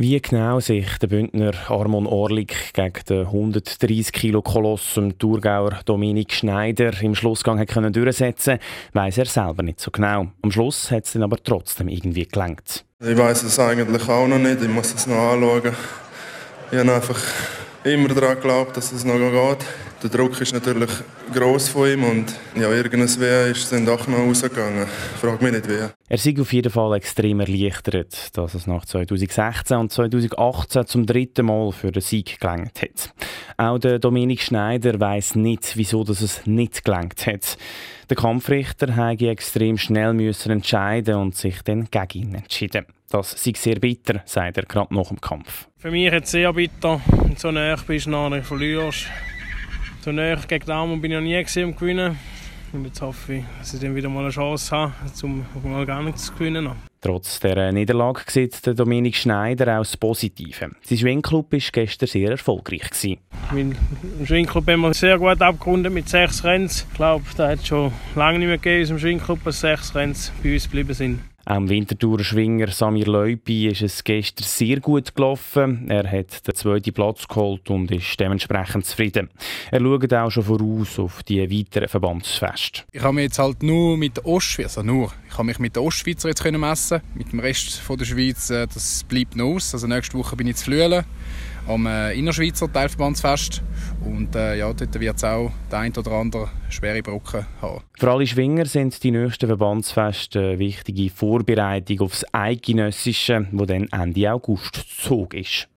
Wie genau sich der Bündner Armon Orlik gegen den 130 Kilo Koloss im Thurgauer Dominik Schneider im Schlussgang hat können durchsetzen, weiß er selber nicht so genau. Am Schluss hat es dann aber trotzdem irgendwie gelangt. Ich weiß es eigentlich auch noch nicht. Ich muss es noch anschauen. Ich habe einfach immer daran geglaubt, dass es noch geht. Der Druck ist natürlich gross von ihm und ja, irgendwas ist dann doch noch rausgegangen. Frag mich nicht wie. Er sei auf jeden Fall extrem erleichtert, dass es nach 2016 und 2018 zum dritten Mal für den Sieg gelangt hat. Auch der Dominik Schneider weiß nicht, wieso dass es nicht gelangt hat. Der Kampfrichter musste extrem schnell müssen entscheiden und sich dann gegen ihn entschieden. Das sei sehr bitter, sagt er gerade nach dem Kampf. Für mich ist es sehr bitter, wenn du so nah bist, nachher verlierst. So nah gegen Daumen bin ich noch nie gesehen, gewinnen. Und jetzt hoffe ich, dass ich dann wieder mal eine Chance habe, um mal gar nichts zu gewinnen. Trotz der Niederlage sieht der Dominik Schneider auch das Positive. Sein Schwingclub war gestern sehr erfolgreich. Mein Schwingclub haben wir sehr gut abgerundet mit sechs Rennen. Ich glaube, da hat es schon lange nicht mehr gegeben Schwingclub, dass sechs Rennen bei uns geblieben sind. Dem Winterthurer Schwinger Samir Leupi ist es gestern sehr gut gelaufen. Er hat den zweiten Platz geholt und ist dementsprechend zufrieden. Er schaut auch schon voraus auf die weiteren Verbandsfeste. Ich habe mich jetzt halt nur mit der Ostschweiz, also nur, ich habe mich mit der Ostschweizer jetzt messen Mit dem Rest von der Schweiz, äh, das bleibt noch aus. Also nächste Woche bin ich zu Flüelen am äh, Innerschweizer Teilverbandsfest. Und äh, ja, dort wird es auch der ein oder andere schwere Brücke haben. Für alle Schwinger sind die nächsten Verbandsfeste eine wichtige Vorbereitung aufs Eidgenössische, das dann Ende August Zug ist.